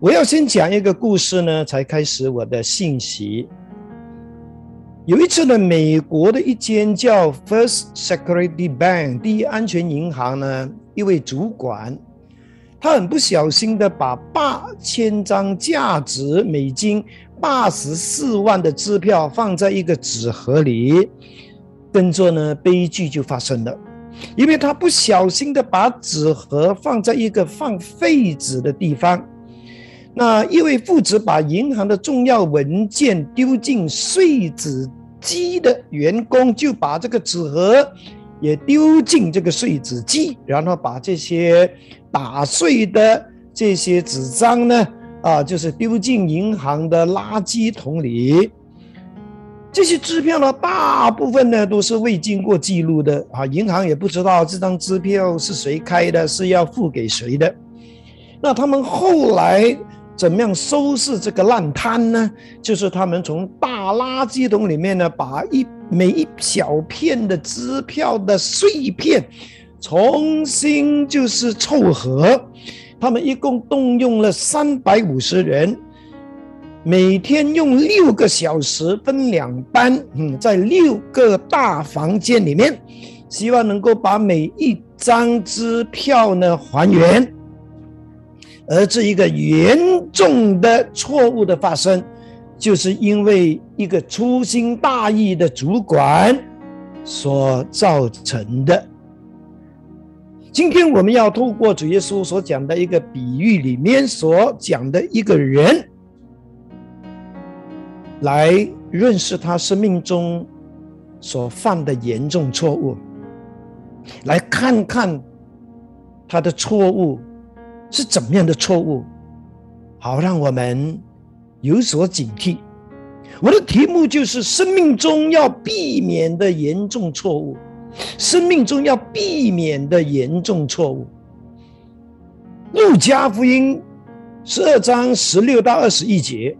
我要先讲一个故事呢，才开始我的信息。有一次呢，美国的一间叫 First Security Bank 第一安全银行呢，一位主管，他很不小心的把八千张价值美金八十四万的支票放在一个纸盒里，跟着呢，悲剧就发生了，因为他不小心的把纸盒放在一个放废纸的地方。那一位父子把银行的重要文件丢进碎纸机的员工，就把这个纸盒也丢进这个碎纸机，然后把这些打碎的这些纸张呢，啊，就是丢进银行的垃圾桶里。这些支票呢，大部分呢都是未经过记录的啊，银行也不知道这张支票是谁开的，是要付给谁的。那他们后来。怎么样收拾这个烂摊呢？就是他们从大垃圾桶里面呢，把一每一小片的支票的碎片重新就是凑合。他们一共动用了三百五十人，每天用六个小时分两班，嗯，在六个大房间里面，希望能够把每一张支票呢还原。而这一个严重的错误的发生，就是因为一个粗心大意的主管所造成的。今天我们要透过主耶稣所讲的一个比喻里面所讲的一个人，来认识他生命中所犯的严重错误，来看看他的错误。是怎么样的错误？好，让我们有所警惕。我的题目就是生命中要避免的严重错误，生命中要避免的严重错误。路加福音十二章十六到二十一节。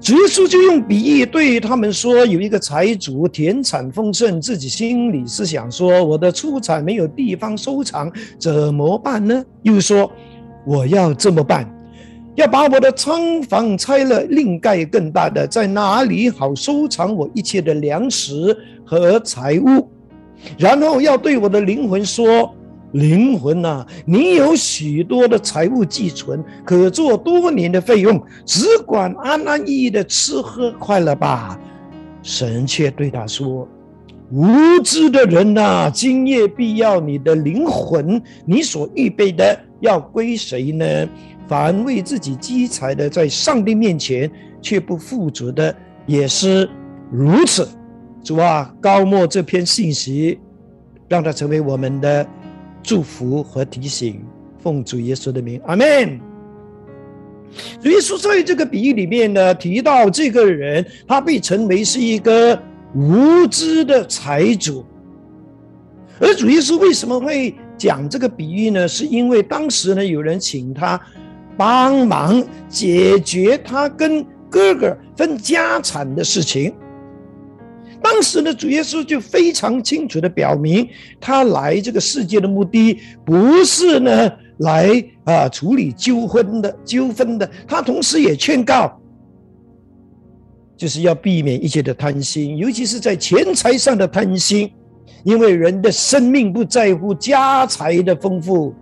主耶稣就用比喻对他们说：“有一个财主田产丰盛，自己心里是想说，我的出产没有地方收藏，怎么办呢？又说，我要这么办，要把我的仓房拆了，另盖更大的，在哪里好收藏我一切的粮食和财物？然后要对我的灵魂说。”灵魂呐，你有许多的财物寄存，可做多年的费用，只管安安逸逸的吃喝快乐吧。神却对他说：“无知的人呐，今夜必要你的灵魂，你所预备的要归谁呢？凡为自己积财的，在上帝面前却不富足的，也是如此。”主啊，高莫这篇信息，让它成为我们的。祝福和提醒，奉主耶稣的名，阿门。主耶稣在这个比喻里面呢，提到这个人，他被称为是一个无知的财主。而主耶稣为什么会讲这个比喻呢？是因为当时呢，有人请他帮忙解决他跟哥哥分家产的事情。当时呢，主耶稣就非常清楚的表明，他来这个世界的目的不是呢来啊处理纠纷的纠纷的。他同时也劝告，就是要避免一切的贪心，尤其是在钱财上的贪心，因为人的生命不在乎家财的丰富。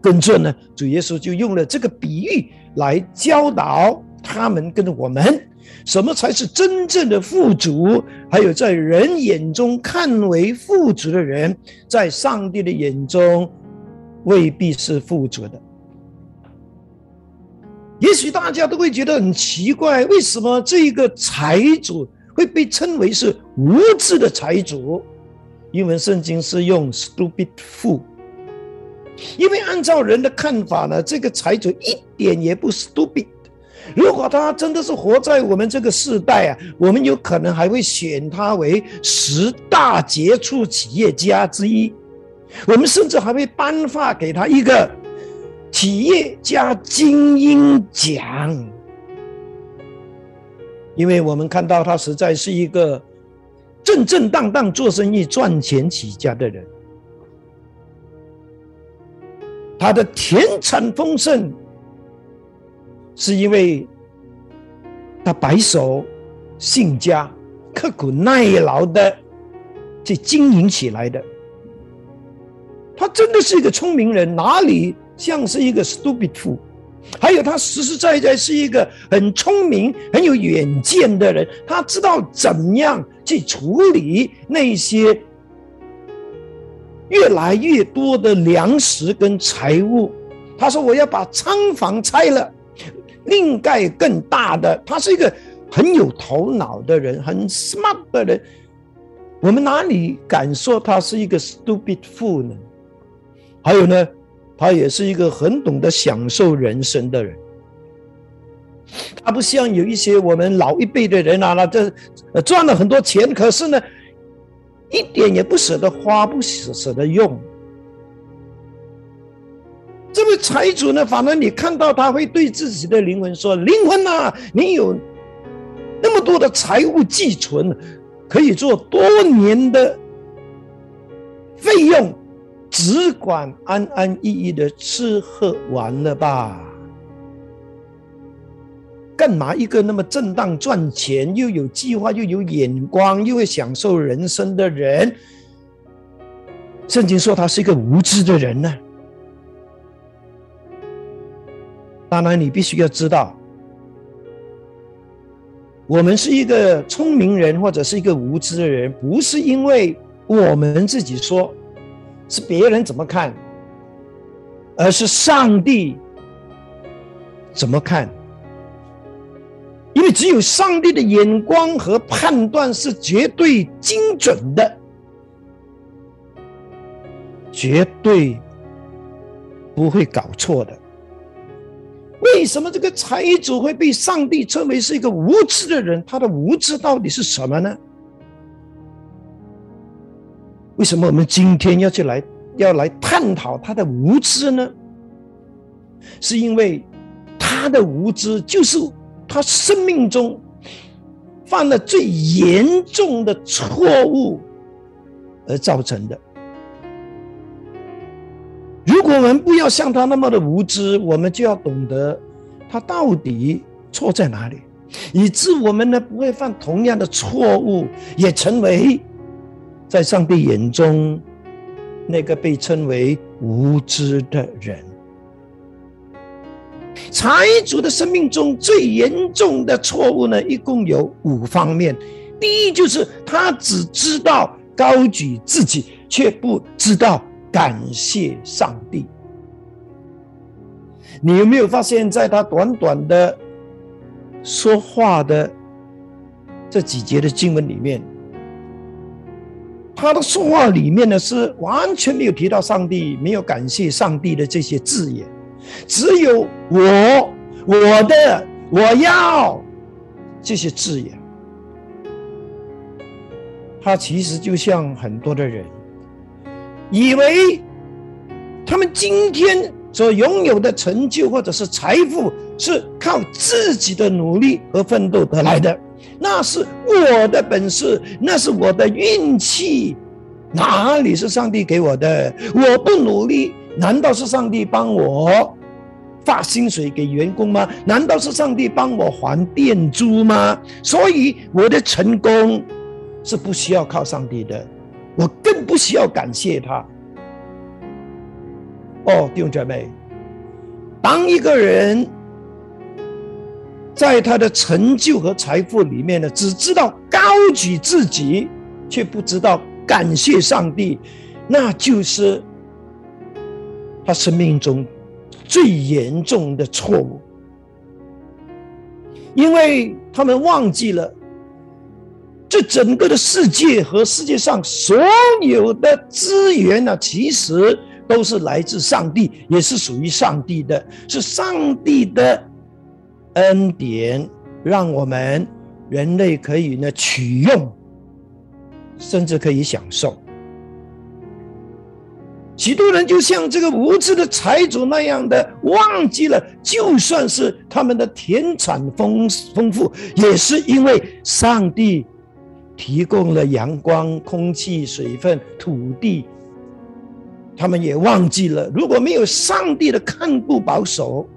跟着呢，主耶稣就用了这个比喻来教导他们跟我们。什么才是真正的富足？还有在人眼中看为富足的人，在上帝的眼中未必是富足的。也许大家都会觉得很奇怪，为什么这一个财主会被称为是无知的财主？英文圣经是用 “stupid fool”，因为按照人的看法呢，这个财主一点也不 stupid。如果他真的是活在我们这个时代啊，我们有可能还会选他为十大杰出企业家之一，我们甚至还会颁发给他一个企业家精英奖，因为我们看到他实在是一个正正当当做生意赚钱起家的人，他的田产丰盛。是因为他白手兴家、刻苦耐劳的去经营起来的。他真的是一个聪明人，哪里像是一个 stupid fool？还有，他实实在在是一个很聪明、很有远见的人，他知道怎样去处理那些越来越多的粮食跟财物。他说：“我要把仓房拆了，另盖更大的。”他是一个很有头脑的人，很 smart 的人。我们哪里敢说他是一个 stupid fool 呢？还有呢，他也是一个很懂得享受人生的人。他不像有一些我们老一辈的人啊，那这赚了很多钱，可是呢，一点也不舍得花，不舍舍得用。这位财主呢，反而你看到他会对自己的灵魂说：“灵魂呐，你有那么多的财物寄存，可以做多年的费用。”只管安安逸逸的吃喝玩乐吧，干嘛一个那么正当赚钱、又有计划、又有眼光、又会享受人生的人，圣经说他是一个无知的人呢？当然，你必须要知道，我们是一个聪明人或者是一个无知的人，不是因为我们自己说。是别人怎么看，而是上帝怎么看？因为只有上帝的眼光和判断是绝对精准的，绝对不会搞错的。为什么这个财主会被上帝称为是一个无知的人？他的无知到底是什么呢？为什么我们今天要去来要来探讨他的无知呢？是因为他的无知就是他生命中犯了最严重的错误而造成的。如果我们不要像他那么的无知，我们就要懂得他到底错在哪里，以致我们呢不会犯同样的错误，也成为。在上帝眼中，那个被称为无知的人，财主的生命中最严重的错误呢，一共有五方面。第一，就是他只知道高举自己，却不知道感谢上帝。你有没有发现，在他短短的说话的这几节的经文里面？他的说话里面呢，是完全没有提到上帝，没有感谢上帝的这些字眼，只有我、我的、我要这些字眼。他其实就像很多的人，以为他们今天所拥有的成就或者是财富，是靠自己的努力和奋斗得来的。那是我的本事，那是我的运气，哪里是上帝给我的？我不努力，难道是上帝帮我发薪水给员工吗？难道是上帝帮我还店租吗？所以我的成功是不需要靠上帝的，我更不需要感谢他。哦，弟兄姐妹，当一个人。在他的成就和财富里面呢，只知道高举自己，却不知道感谢上帝，那就是他生命中最严重的错误。因为他们忘记了，这整个的世界和世界上所有的资源呢，其实都是来自上帝，也是属于上帝的，是上帝的。恩典让我们人类可以呢取用，甚至可以享受。许多人就像这个无知的财主那样的，忘记了，就算是他们的田产丰丰富，也是因为上帝提供了阳光、空气、水分、土地。他们也忘记了，如果没有上帝的看顾保守。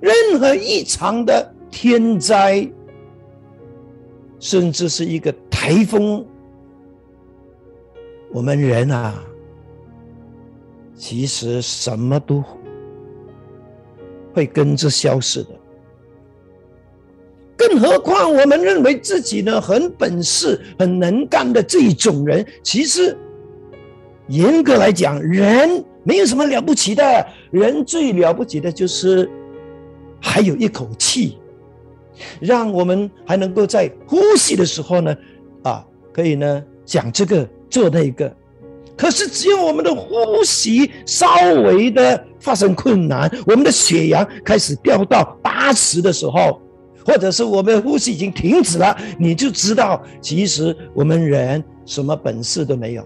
任何异常的天灾，甚至是一个台风，我们人啊，其实什么都会跟着消失的。更何况，我们认为自己呢很本事、很能干的这一种人，其实严格来讲，人没有什么了不起的。人最了不起的就是还有一口气，让我们还能够在呼吸的时候呢，啊，可以呢讲这个做那个。可是，只有我们的呼吸稍微的发生困难，我们的血压开始掉到八十的时候。或者是我们呼吸已经停止了，你就知道，其实我们人什么本事都没有。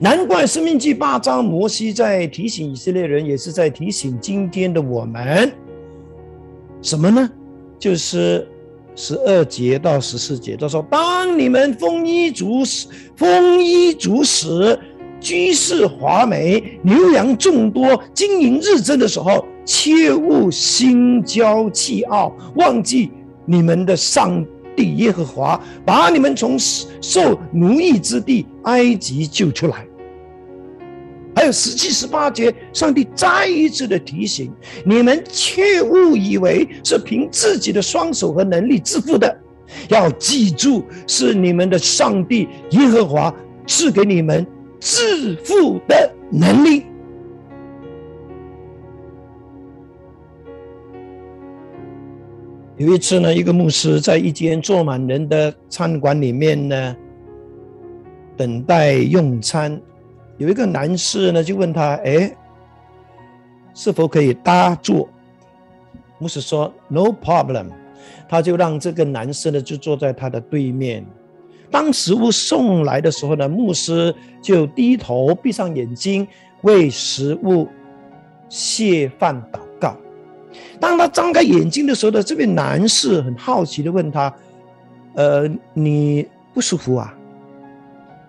难怪《生命记》八章，摩西在提醒以色列人，也是在提醒今天的我们，什么呢？就是十二节到十四节，他说：“当你们丰衣足食，丰衣足食，居室华美，牛羊众多，经营日增的时候。”切勿心骄气傲，忘记你们的上帝耶和华，把你们从受奴役之地埃及救出来。还有十七、十八节，上帝再一次的提醒你们：切勿以为是凭自己的双手和能力致富的，要记住，是你们的上帝耶和华赐给你们致富的能力。有一次呢，一个牧师在一间坐满人的餐馆里面呢，等待用餐。有一个男士呢，就问他：“哎，是否可以搭坐？”牧师说：“No problem。”他就让这个男士呢，就坐在他的对面。当食物送来的时候呢，牧师就低头闭上眼睛，为食物谢饭祷。当他张开眼睛的时候呢，这位男士很好奇的问他：“呃，你不舒服啊？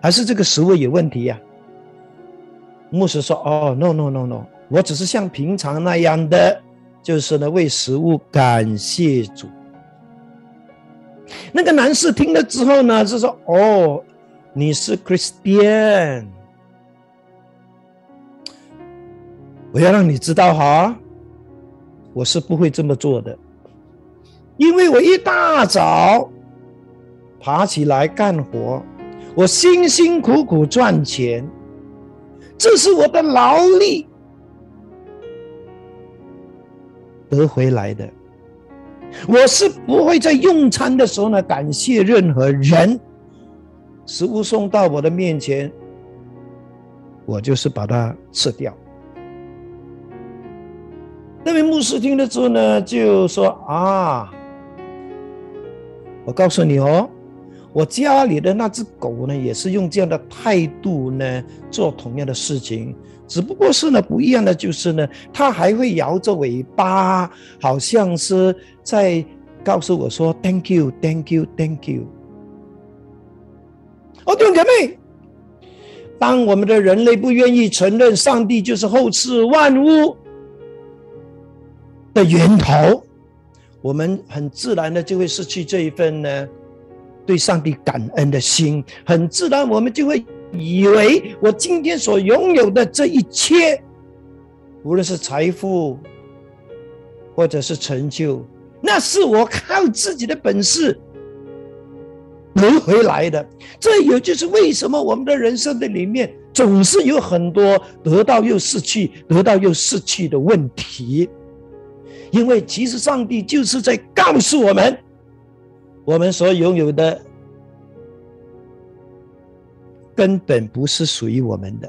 还是这个食物有问题呀？”牧师说：“哦，no no no no，我只是像平常那样的，就是呢为食物感谢主。”那个男士听了之后呢，就说：“哦，你是 Christian，我要让你知道哈。”我是不会这么做的，因为我一大早爬起来干活，我辛辛苦苦赚钱，这是我的劳力得回来的。我是不会在用餐的时候呢感谢任何人，食物送到我的面前，我就是把它吃掉。那位牧师听了之后呢，就说：“啊，我告诉你哦，我家里的那只狗呢，也是用这样的态度呢做同样的事情，只不过是呢不一样的就是呢，它还会摇着尾巴，好像是在告诉我说 ‘Thank you, Thank you, Thank you’。哦，弟兄姐妹，当我们的人类不愿意承认上帝就是后赐万物。”的源头，我们很自然的就会失去这一份呢，对上帝感恩的心。很自然，我们就会以为我今天所拥有的这一切，无论是财富，或者是成就，那是我靠自己的本事得回来的。这也就是为什么我们的人生的里面总是有很多得到又失去、得到又失去的问题。因为其实上帝就是在告诉我们，我们所拥有的根本不是属于我们的。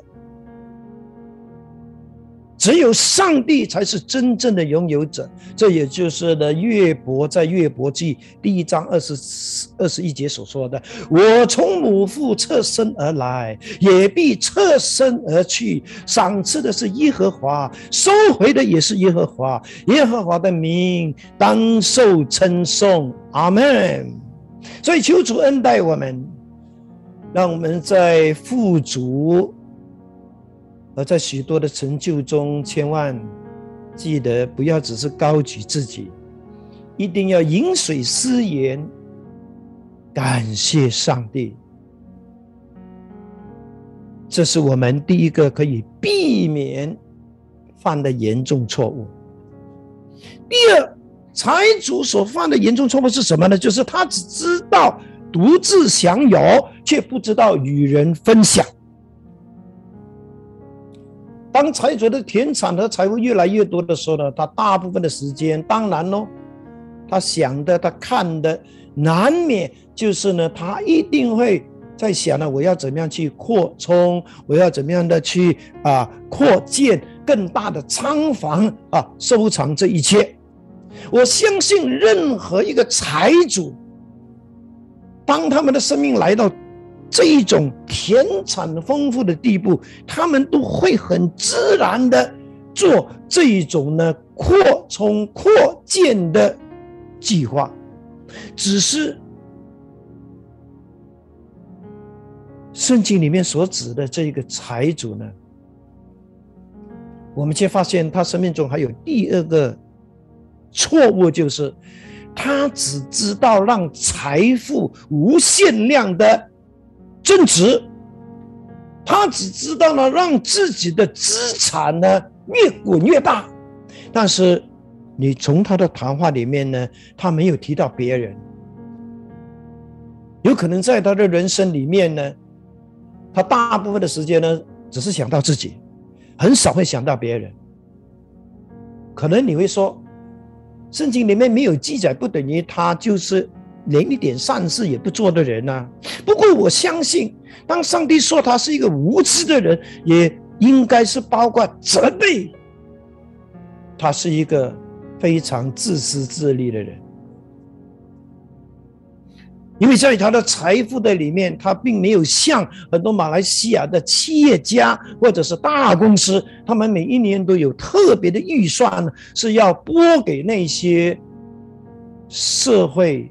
只有上帝才是真正的拥有者，这也就是呢，约伯在约伯记第一章二十二十一节所说的：“我从母腹侧身而来，也必侧身而去。赏赐的是耶和华，收回的也是耶和华。耶和华的名当受称颂。”阿门。所以求主恩待我们，让我们在富足。而在许多的成就中，千万记得不要只是高举自己，一定要饮水思源，感谢上帝。这是我们第一个可以避免犯的严重错误。第二，财主所犯的严重错误是什么呢？就是他只知道独自享有，却不知道与人分享。当财主的田产和财富越来越多的时候呢，他大部分的时间，当然喽，他想的、他看的，难免就是呢，他一定会在想呢，我要怎么样去扩充，我要怎么样的去啊扩建更大的仓房啊，收藏这一切。我相信任何一个财主，当他们的生命来到。这一种田产丰富的地步，他们都会很自然的做这一种呢扩充扩建的计划，只是圣经里面所指的这一个财主呢，我们却发现他生命中还有第二个错误，就是他只知道让财富无限量的。正直，他只知道呢，让自己的资产呢越滚越大。但是，你从他的谈话里面呢，他没有提到别人。有可能在他的人生里面呢，他大部分的时间呢，只是想到自己，很少会想到别人。可能你会说，圣经里面没有记载，不等于他就是。连一点善事也不做的人呢？不过我相信，当上帝说他是一个无知的人，也应该是包括责备他是一个非常自私自利的人。因为在他的财富的里面，他并没有像很多马来西亚的企业家或者是大公司，他们每一年都有特别的预算，是要拨给那些社会。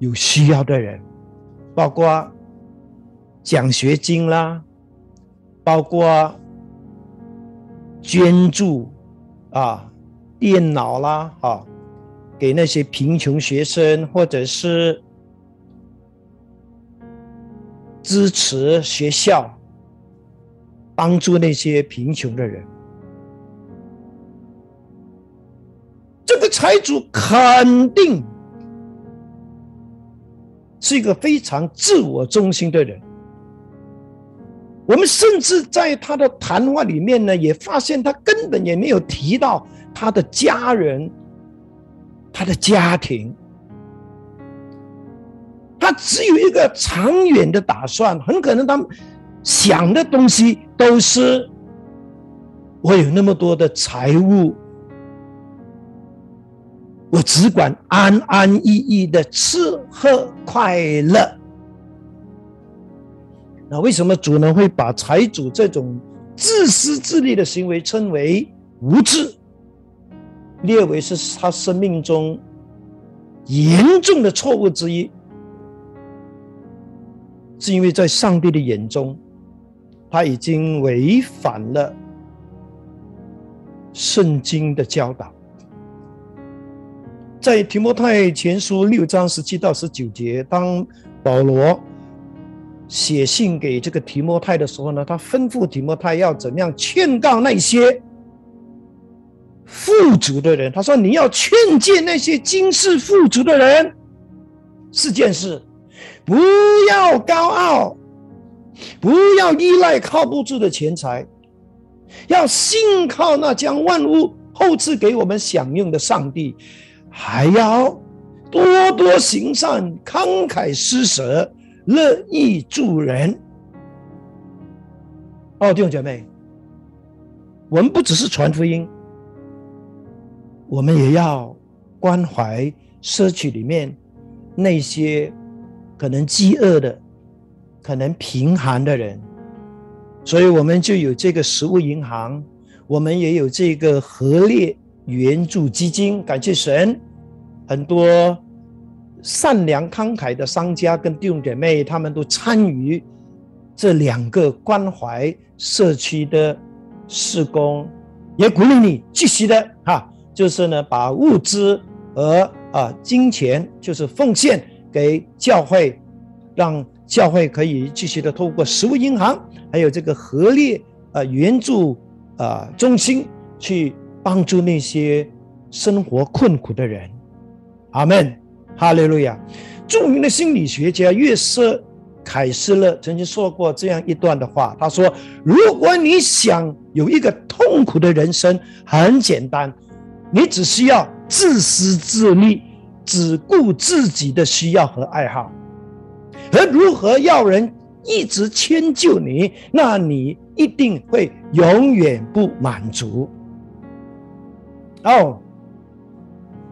有需要的人，包括奖学金啦，包括捐助啊，电脑啦，哈，给那些贫穷学生，或者是支持学校，帮助那些贫穷的人。这个财主肯定。是一个非常自我中心的人。我们甚至在他的谈话里面呢，也发现他根本也没有提到他的家人、他的家庭。他只有一个长远的打算，很可能他想的东西都是我有那么多的财物。我只管安安逸逸的吃喝快乐。那为什么主呢会把财主这种自私自利的行为称为无知，列为是他生命中严重的错误之一？是因为在上帝的眼中，他已经违反了圣经的教导。在提摩太前书六章十七到十九节，当保罗写信给这个提摩太的时候呢，他吩咐提摩太要怎样劝告那些富足的人。他说：“你要劝诫那些今世富足的人，四件事：不要高傲，不要依赖靠不住的钱财，要信靠那将万物后赐给我们享用的上帝。”还要多多行善，慷慨施舍，乐意助人。哦，弟兄姐妹，我们不只是传福音，我们也要关怀社区里面那些可能饥饿的、可能贫寒的人。所以，我们就有这个食物银行，我们也有这个合列。援助基金，感谢神，很多善良慷慨的商家跟弟兄姐妹，他们都参与这两个关怀社区的施工，也鼓励你继续的哈，就是呢，把物资和啊金钱，就是奉献给教会，让教会可以继续的透过食物银行，还有这个合力啊援助啊中心去帮助那些生活困苦的人。阿门，哈利路亚。著名的心理学家约瑟。凯斯勒曾经说过这样一段的话，他说：“如果你想有一个痛苦的人生，很简单，你只需要自私自利，只顾自己的需要和爱好，而如何要人一直迁就你，那你一定会永远不满足。”哦，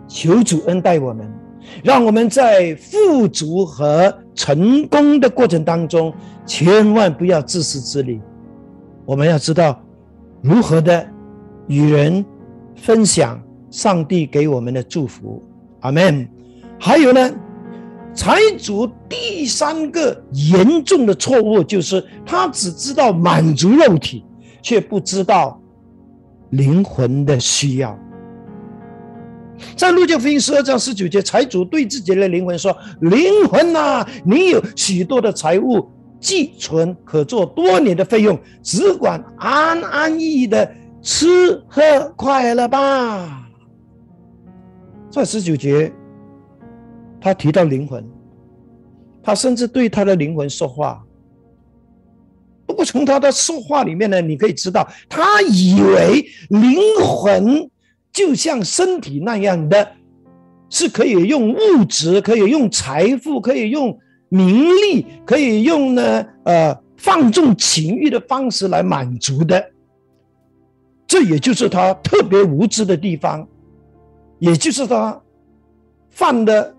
求主恩待我们。让我们在富足和成功的过程当中，千万不要自私自利。我们要知道如何的与人分享上帝给我们的祝福。阿门。还有呢，财主第三个严重的错误就是他只知道满足肉体，却不知道灵魂的需要。在路加福音十二章十九节，财主对自己的灵魂说：“灵魂呐，你有许多的财物寄存，可做多年的费用，只管安安逸逸的吃喝快乐吧。”在十九节，他提到灵魂，他甚至对他的灵魂说话。不过从他的说话里面呢，你可以知道，他以为灵魂。就像身体那样的，是可以用物质、可以用财富、可以用名利、可以用呢呃放纵情欲的方式来满足的。这也就是他特别无知的地方，也就是他犯的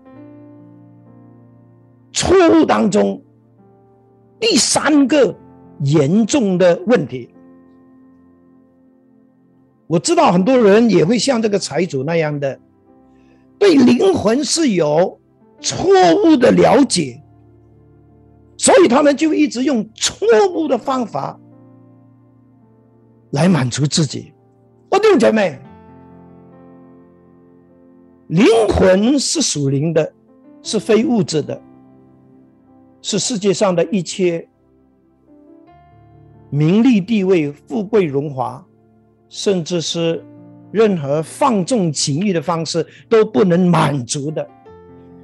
错误当中第三个严重的问题。我知道很多人也会像这个财主那样的，对灵魂是有错误的了解，所以他们就一直用错误的方法来满足自己。我弟兄姐妹，灵魂是属灵的，是非物质的，是世界上的一切名利、地位、富贵、荣华。甚至是任何放纵情欲的方式都不能满足的，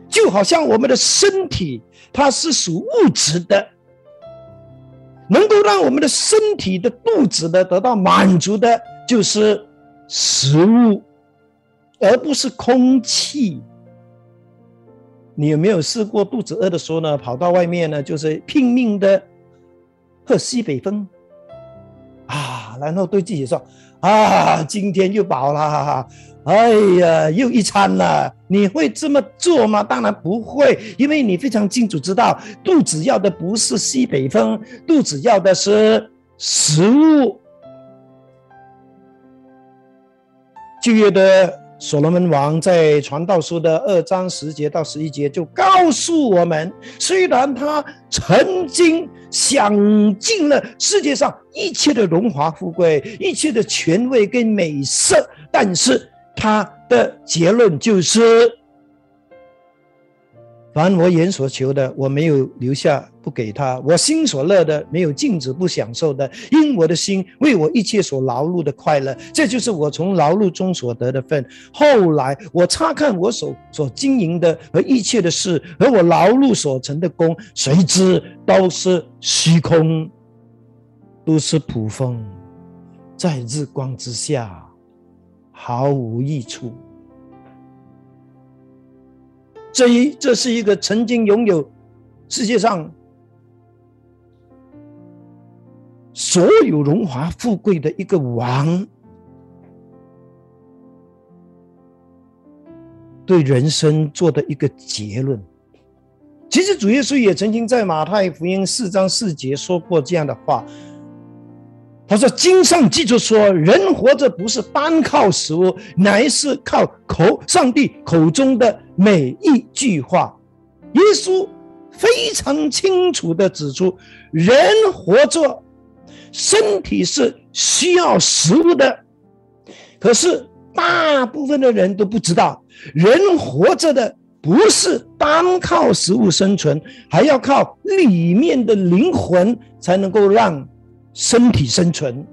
就好像我们的身体，它是属物质的，能够让我们的身体的肚子的得到满足的，就是食物，而不是空气。你有没有试过肚子饿的时候呢，跑到外面呢，就是拼命的喝西北风啊，然后对自己说。啊，今天又饱了，哈哈哎呀，又一餐了。你会这么做吗？当然不会，因为你非常清楚知道，肚子要的不是西北风，肚子要的是食物。旧约的所罗门王在传道书的二章十节到十一节就告诉我们，虽然他曾经。享尽了世界上一切的荣华富贵，一切的权位跟美色，但是他的结论就是：凡我眼所求的，我没有留下不给他；我心所乐的，没有禁止不享受的。因我的心为我一切所劳碌的快乐，这就是我从劳碌中所得的份。后来我查看我手所经营的和一切的事，和我劳碌所成的功，谁知都是。虚空都是普风，在日光之下毫无益处。这一这是一个曾经拥有世界上所有荣华富贵的一个王，对人生做的一个结论。其实主耶稣也曾经在马太福音四章四节说过这样的话。他说：“经上记着说，人活着不是单靠食物，乃是靠口上帝口中的每一句话。”耶稣非常清楚的指出，人活着，身体是需要食物的，可是大部分的人都不知道，人活着的不是单靠食物生存，还要靠里面的灵魂才能够让身体生存，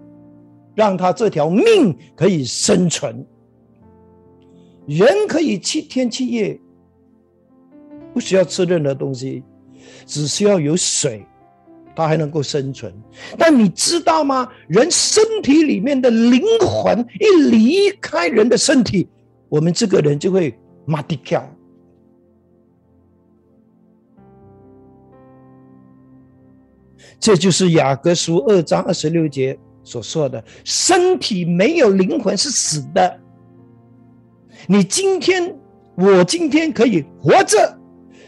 让他这条命可以生存。人可以七天七夜，不需要吃任何东西，只需要有水。它还能够生存，但你知道吗？人身体里面的灵魂一离开人的身体，我们这个人就会马地跳。这就是雅各书二章二十六节所说的：身体没有灵魂是死的。你今天，我今天可以活着，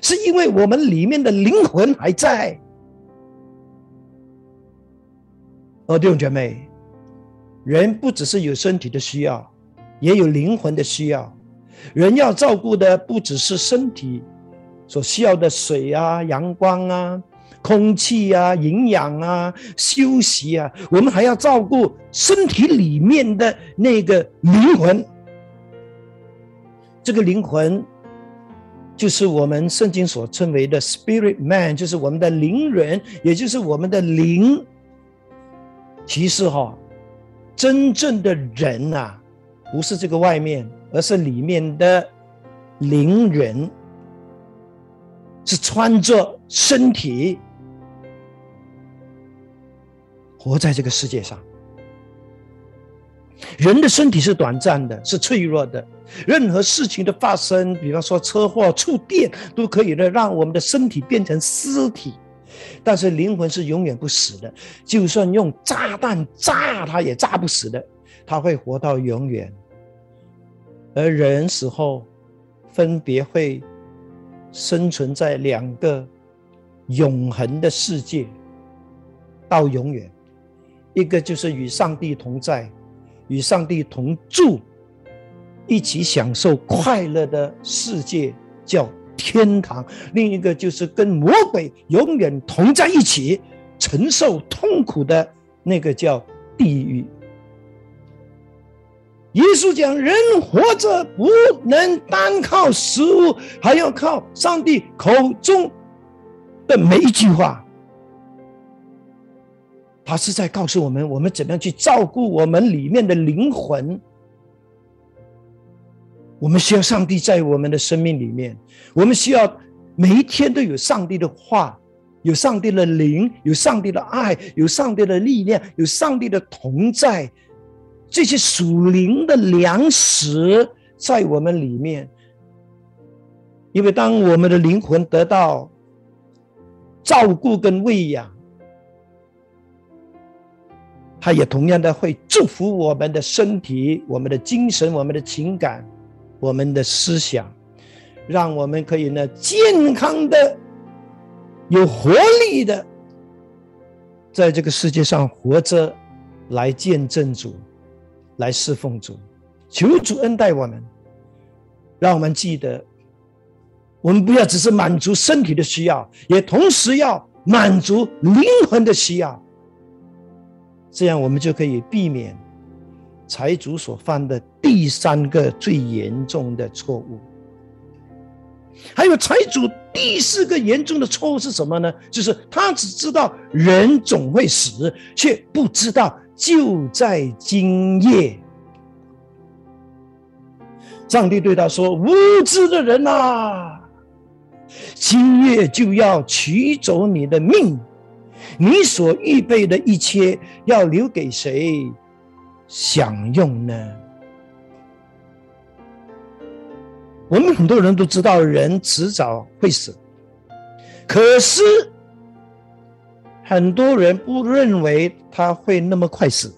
是因为我们里面的灵魂还在。哦，弟兄姐妹，人不只是有身体的需要，也有灵魂的需要。人要照顾的不只是身体所需要的水啊、阳光啊、空气啊、营养啊、休息啊，我们还要照顾身体里面的那个灵魂。这个灵魂就是我们圣经所称为的 spirit man，就是我们的灵人，也就是我们的灵。其实哈，真正的人呐，不是这个外面，而是里面的灵人，是穿着身体活在这个世界上。人的身体是短暂的，是脆弱的，任何事情的发生，比方说车祸、触电，都可以呢让我们的身体变成尸体。但是灵魂是永远不死的，就算用炸弹炸它也炸不死的，它会活到永远。而人死后，分别会生存在两个永恒的世界，到永远。一个就是与上帝同在，与上帝同住，一起享受快乐的世界，叫。天堂，另一个就是跟魔鬼永远同在一起，承受痛苦的那个叫地狱。耶稣讲，人活着不能单靠食物，还要靠上帝口中的每一句话。他是在告诉我们，我们怎么样去照顾我们里面的灵魂。我们需要上帝在我们的生命里面，我们需要每一天都有上帝的话，有上帝的灵，有上帝的爱，有上帝的力量，有上帝的同在，这些属灵的粮食在我们里面。因为当我们的灵魂得到照顾跟喂养，他也同样的会祝福我们的身体、我们的精神、我们的情感。我们的思想，让我们可以呢健康的、有活力的，在这个世界上活着，来见证主，来侍奉主，求主恩待我们，让我们记得，我们不要只是满足身体的需要，也同时要满足灵魂的需要，这样我们就可以避免。财主所犯的第三个最严重的错误，还有财主第四个严重的错误是什么呢？就是他只知道人总会死，却不知道就在今夜，上帝对他说：“无知的人呐，今夜就要取走你的命，你所预备的一切要留给谁？”享用呢？我们很多人都知道，人迟早会死，可是很多人不认为他会那么快死。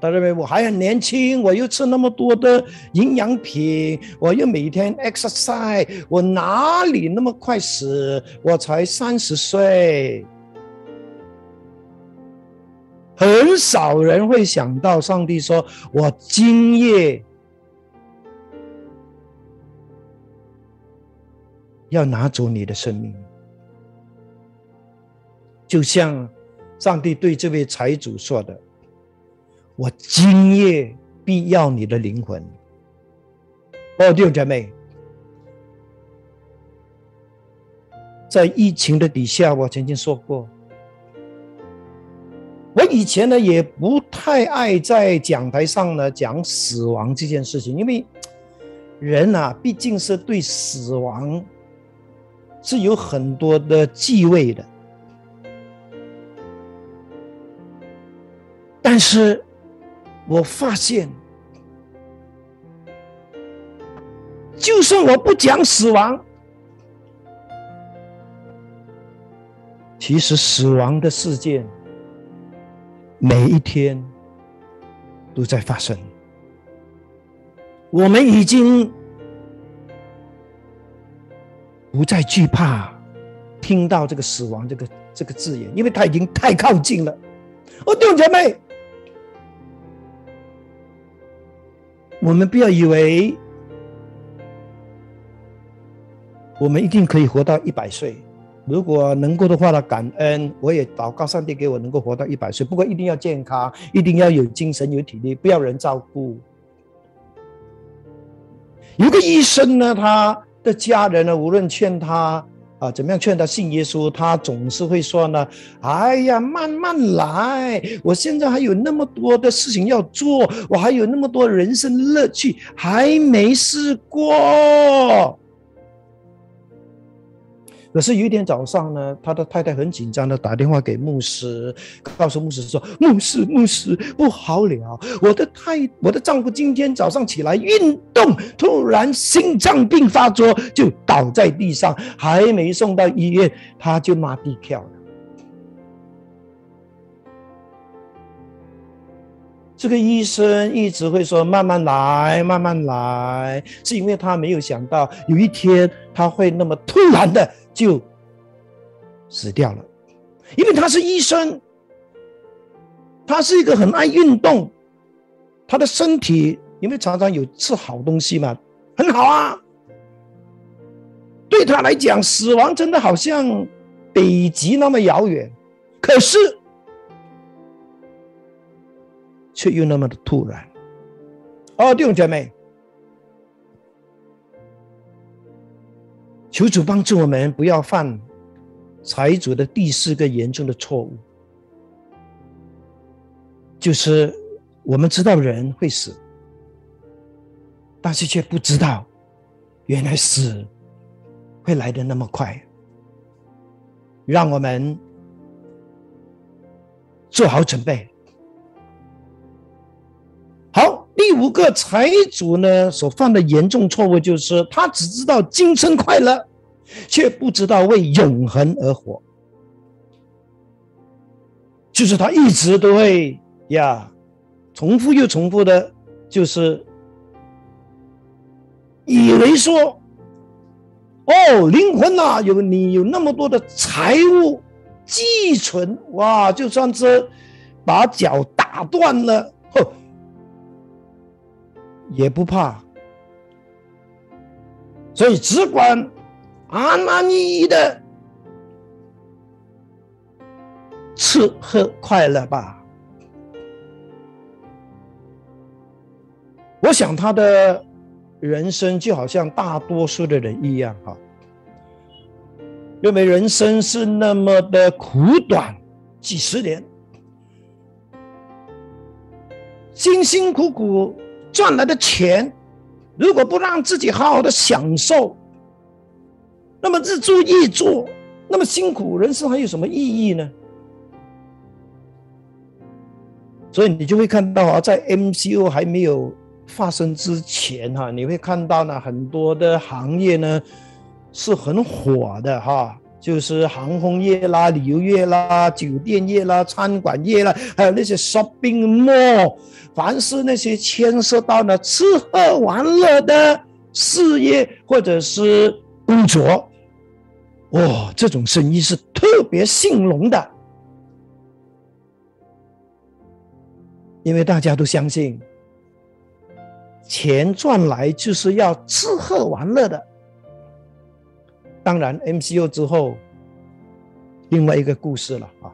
他认为我还很年轻，我又吃那么多的营养品，我又每天 exercise，我哪里那么快死？我才三十岁。很少人会想到，上帝说：“我今夜要拿走你的生命。”就像上帝对这位财主说的：“我今夜必要你的灵魂。哦，弟兄姐妹，在疫情的底下，我曾经说过，以前呢也不太爱在讲台上呢讲死亡这件事情，因为人啊毕竟是对死亡是有很多的忌讳的。但是我发现。就算我不讲死亡，其实死亡的事件每一天都在发生。我们已经不再惧怕听到这个死亡这个这个字眼，因为它已经太靠近了。哦，弟兄姐妹，我们不要以为。我们一定可以活到一百岁，如果能够的话呢，感恩我也祷告上帝给我能够活到一百岁。不过一定要健康，一定要有精神有体力，不要人照顾。有个医生呢，他的家人呢，无论劝他啊怎么样劝他信耶稣，他总是会说呢：“哎呀，慢慢来，我现在还有那么多的事情要做，我还有那么多人生乐趣还没试过。”可是有一天早上呢，他的太太很紧张的打电话给牧师，告诉牧师说：“牧师，牧师不好了，我的太我的丈夫今天早上起来运动，突然心脏病发作，就倒在地上，还没送到医院，他就麻痹跳了。”这个医生一直会说：“慢慢来，慢慢来。”是因为他没有想到有一天他会那么突然的。就死掉了，因为他是医生，他是一个很爱运动，他的身体因为常常有吃好东西嘛，很好啊。对他来讲，死亡真的好像北极那么遥远，可是却又那么的突然。哦，弟兄姐妹。求主帮助我们，不要犯财主的第四个严重的错误，就是我们知道人会死，但是却不知道原来死会来的那么快。让我们做好准备。第五个财主呢所犯的严重错误就是他只知道今生快乐。却不知道为永恒而活，就是他一直都会呀，重复又重复的，就是以为说，哦，灵魂呐，有你有那么多的财物寄存，哇，就算是把脚打断了，也不怕，所以只管。安安逸逸的吃喝快乐吧。我想他的人生就好像大多数的人一样，哈，认为人生是那么的苦短，几十年，辛辛苦苦赚来的钱，如果不让自己好好的享受。那么日做夜做，那么辛苦，人生还有什么意义呢？所以你就会看到啊，在 MCO 还没有发生之前哈，你会看到呢很多的行业呢是很火的哈，就是航空业啦、旅游业啦、酒店业啦、餐馆业啦，还有那些 shopping mall，凡是那些牵涉到呢吃喝玩乐的事业或者是工作。哇，这种生意是特别兴隆的，因为大家都相信，钱赚来就是要吃喝玩乐的。当然，MCU 之后，另外一个故事了啊。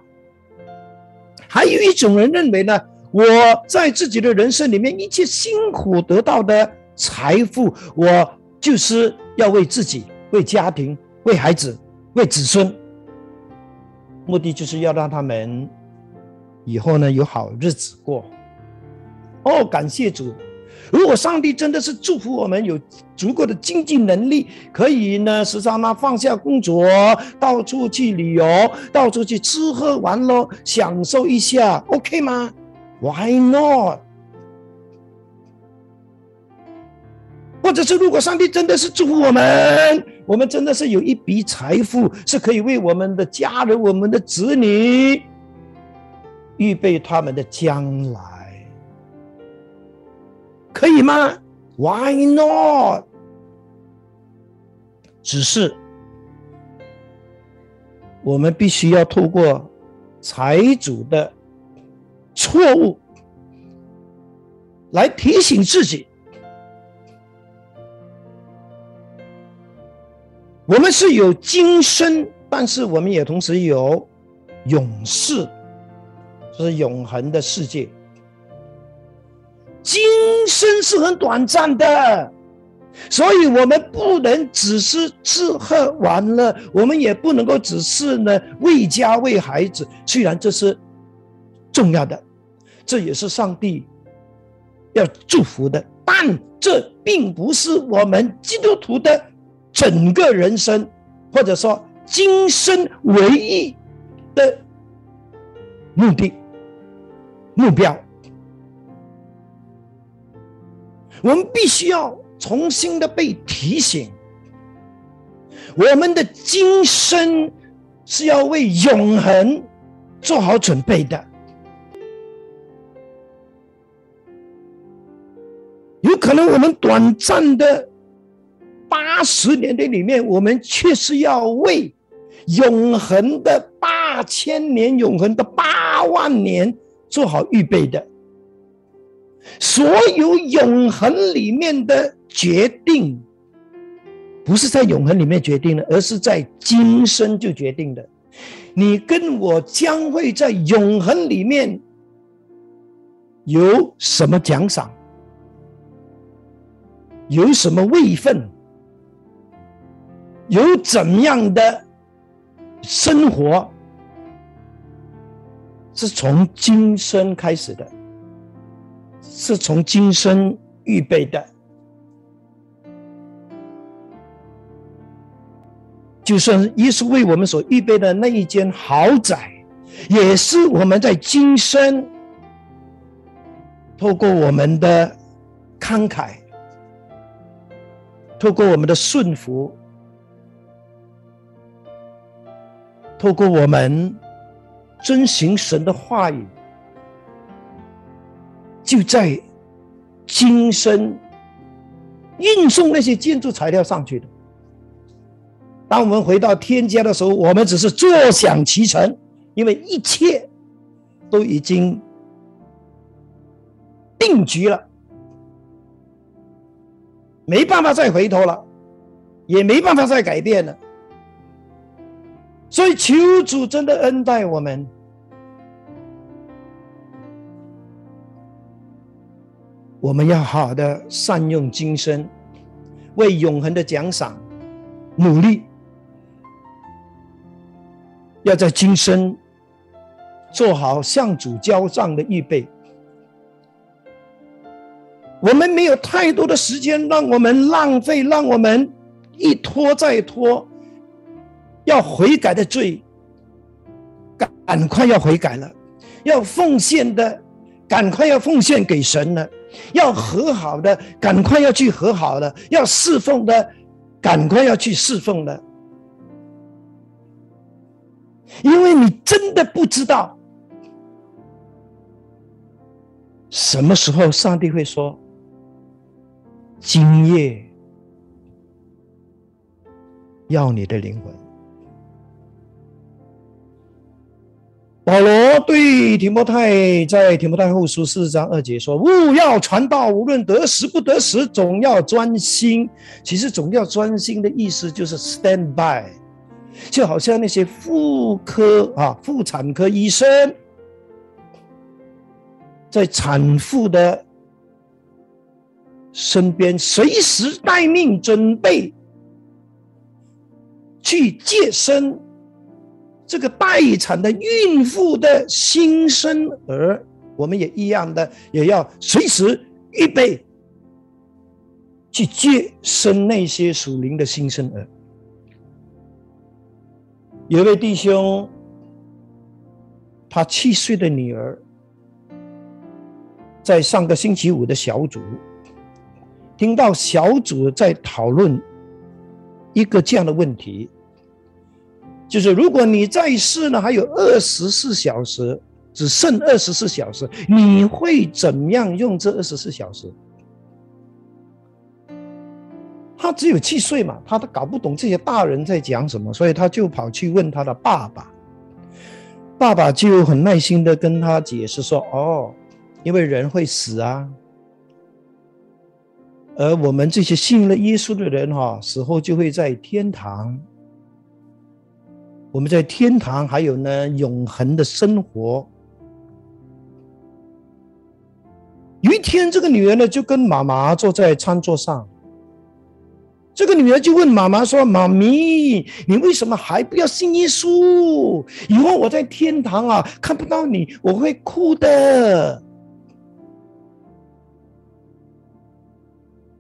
还有一种人认为呢，我在自己的人生里面一切辛苦得到的财富，我就是要为自己、为家庭、为孩子、为子孙，目的就是要让他们以后呢有好日子过。哦，感谢主！如果上帝真的是祝福我们有足够的经济能力，可以呢时常呢放下工作，到处去旅游，到处去吃喝玩乐，享受一下，OK 吗？Why not？或者是如果上帝真的是祝福我们，我们真的是有一笔财富，是可以为我们的家人、我们的子女预备他们的将来。可以吗？Why not？只是我们必须要透过财主的错误来提醒自己，我们是有今生，但是我们也同时有永世，就是永恒的世界。今生是很短暂的，所以我们不能只是吃喝玩乐，我们也不能够只是呢为家为孩子。虽然这是重要的，这也是上帝要祝福的，但这并不是我们基督徒的整个人生，或者说今生唯一的目的目标。我们必须要重新的被提醒，我们的今生是要为永恒做好准备的。有可能我们短暂的八十年的里面，我们确实要为永恒的八千年、永恒的八万年做好预备的。所有永恒里面的决定，不是在永恒里面决定的，而是在今生就决定的。你跟我将会在永恒里面有什么奖赏？有什么位分？有怎样的生活？是从今生开始的。是从今生预备的，就算耶稣为我们所预备的那一间豪宅，也是我们在今生透过我们的慷慨，透过我们的顺服，透过我们遵行神的话语。就在今生运送那些建筑材料上去的。当我们回到天家的时候，我们只是坐享其成，因为一切都已经定局了，没办法再回头了，也没办法再改变了。所以求主真的恩待我们。我们要好好的善用今生，为永恒的奖赏努力。要在今生做好向主交账的预备。我们没有太多的时间，让我们浪费，让我们一拖再拖。要悔改的罪，赶快要悔改了；要奉献的，赶快要奉献给神了。要和好的，赶快要去和好了；要侍奉的，赶快要去侍奉了。因为你真的不知道什么时候上帝会说：“今夜要你的灵魂。”保罗对提摩太在提摩太后书四章二节说：“勿要传道，无论得时不得时，总要专心。”其实“总要专心”的意思就是 stand by，就好像那些妇科啊、妇产科医生，在产妇的身边，随时待命，准备去接生。这个待产的孕妇的新生儿，我们也一样的，也要随时预备去接生那些属灵的新生儿。有位弟兄，他七岁的女儿，在上个星期五的小组，听到小组在讨论一个这样的问题。就是如果你在世呢，还有二十四小时，只剩二十四小时，你会怎样用这二十四小时？他只有七岁嘛，他都搞不懂这些大人在讲什么，所以他就跑去问他的爸爸。爸爸就很耐心的跟他解释说：“哦，因为人会死啊，而我们这些信了耶稣的人哈，死后就会在天堂。”我们在天堂还有呢，永恒的生活。有一天，这个女儿呢就跟妈妈坐在餐桌上。这个女儿就问妈妈说：“妈咪，你为什么还不要信耶稣？以后我在天堂啊看不到你，我会哭的。”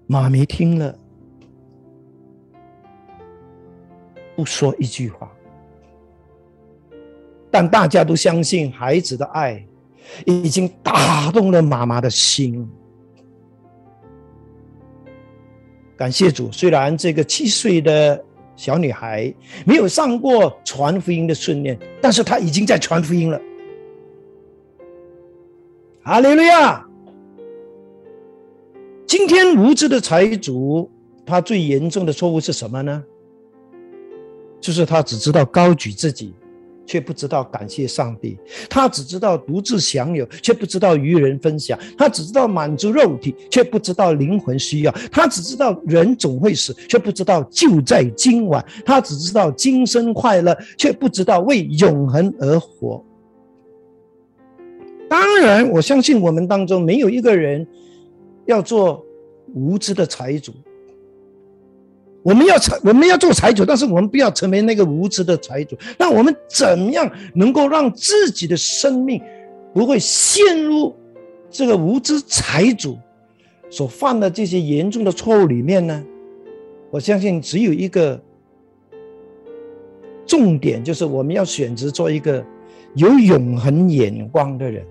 妈咪听了，不说一句话。但大家都相信孩子的爱已经打动了妈妈的心。感谢主，虽然这个七岁的小女孩没有上过传福音的训练，但是她已经在传福音了。哈利亚！今天无知的财主，他最严重的错误是什么呢？就是他只知道高举自己。却不知道感谢上帝，他只知道独自享有，却不知道与人分享；他只知道满足肉体，却不知道灵魂需要；他只知道人总会死，却不知道就在今晚；他只知道今生快乐，却不知道为永恒而活。当然，我相信我们当中没有一个人要做无知的财主。我们要财，我们要做财主，但是我们不要成为那个无知的财主。那我们怎样能够让自己的生命不会陷入这个无知财主所犯的这些严重的错误里面呢？我相信只有一个重点，就是我们要选择做一个有永恒眼光的人。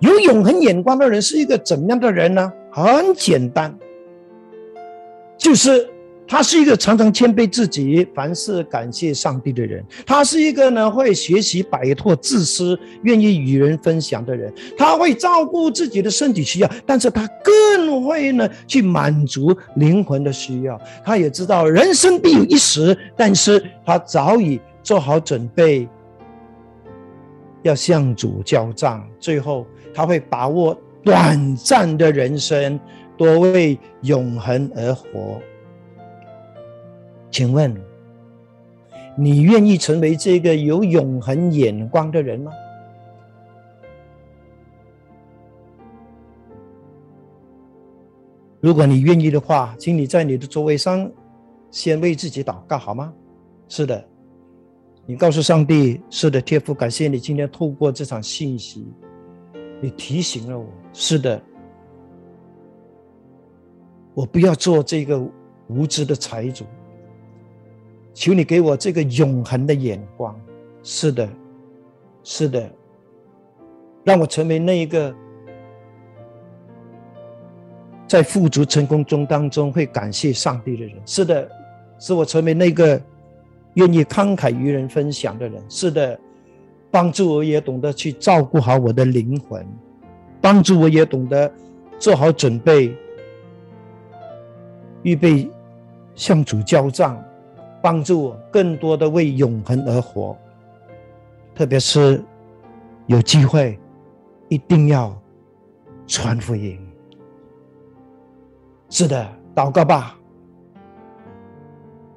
有永恒眼光的人是一个怎样的人呢？很简单。就是他是一个常常谦卑自己、凡事感谢上帝的人。他是一个呢会学习摆脱自私、愿意与人分享的人。他会照顾自己的身体需要，但是他更会呢去满足灵魂的需要。他也知道人生必有一死，但是他早已做好准备，要向主交账。最后他会把握短暂的人生。多为永恒而活，请问，你愿意成为这个有永恒眼光的人吗？如果你愿意的话，请你在你的座位上先为自己祷告，好吗？是的，你告诉上帝：是的，天父，感谢你今天透过这场信息，你提醒了我。是的。我不要做这个无知的财主，求你给我这个永恒的眼光。是的，是的，让我成为那一个在富足成功中当中会感谢上帝的人。是的，使我成为那个愿意慷慨与人分享的人。是的，帮助我也懂得去照顾好我的灵魂，帮助我也懂得做好准备。预备向主交账，帮助我更多的为永恒而活。特别是有机会，一定要传福音。是的，祷告吧，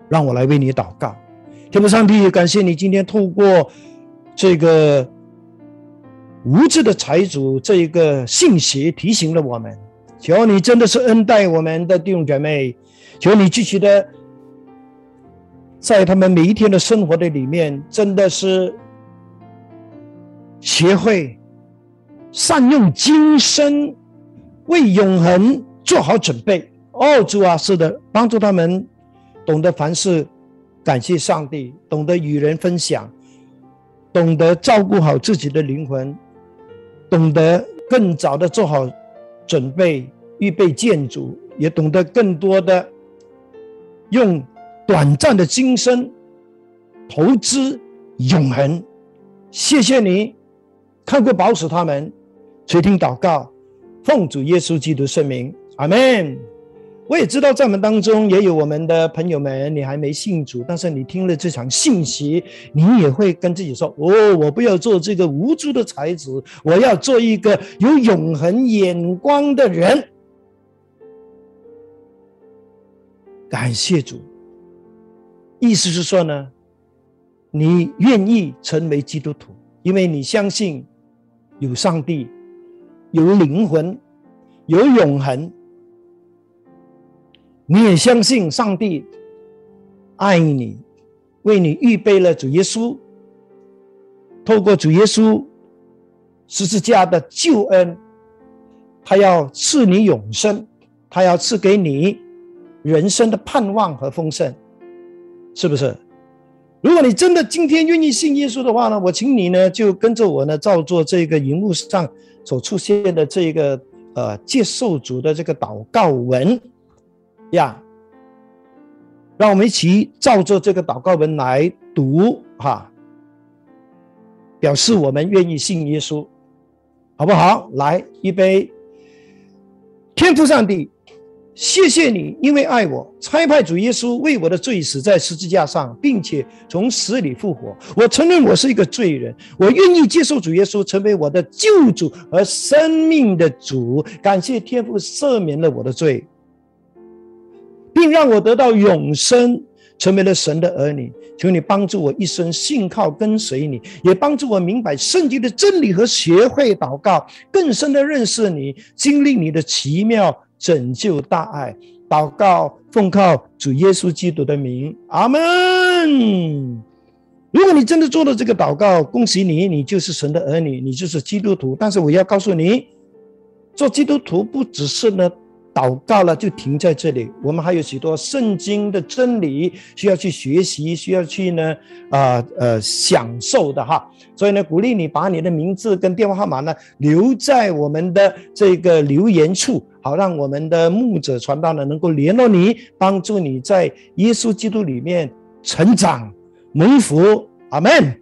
让我来为你祷告。天父上帝，感谢你今天透过这个无知的财主这一个信息提醒了我们。求你真的是恩待我们的弟兄姐妹，求你继续的在他们每一天的生活的里面，真的是学会善用今生，为永恒做好准备。哦，主啊，是的，帮助他们懂得凡事感谢上帝，懂得与人分享，懂得照顾好自己的灵魂，懂得更早的做好。准备预备建筑，也懂得更多的用短暂的今生投资永恒。谢谢你，看过保守他们，垂听祷告，奉主耶稣基督圣名，阿门。我也知道在我们当中也有我们的朋友们，你还没信主，但是你听了这场信息，你也会跟自己说：“哦，我不要做这个无助的才子，我要做一个有永恒眼光的人。”感谢主，意思是说呢，你愿意成为基督徒，因为你相信有上帝，有灵魂，有永恒。你也相信上帝爱你，为你预备了主耶稣，透过主耶稣十字架的救恩，他要赐你永生，他要赐给你人生的盼望和丰盛，是不是？如果你真的今天愿意信耶稣的话呢，我请你呢就跟着我呢照做这个荧幕上所出现的这个呃接受主的这个祷告文。呀，让我们一起照着这个祷告文来读哈，表示我们愿意信耶稣，好不好？来，一杯，天父上帝，谢谢你，因为爱我，差派主耶稣为我的罪死在十字架上，并且从死里复活。我承认我是一个罪人，我愿意接受主耶稣成为我的救主和生命的主。感谢天父赦免了我的罪。并让我得到永生，成为了神的儿女。求你帮助我一生信靠跟随你，也帮助我明白圣经的真理和学会祷告，更深的认识你，经历你的奇妙拯救大爱。祷告奉靠主耶稣基督的名，阿门。如果你真的做了这个祷告，恭喜你，你就是神的儿女，你就是基督徒。但是我要告诉你，做基督徒不只是呢。祷告了就停在这里，我们还有许多圣经的真理需要去学习，需要去呢，啊呃享受的哈。所以呢，鼓励你把你的名字跟电话号码呢留在我们的这个留言处，好让我们的牧者传道呢能够联络你，帮助你在耶稣基督里面成长蒙福。阿门。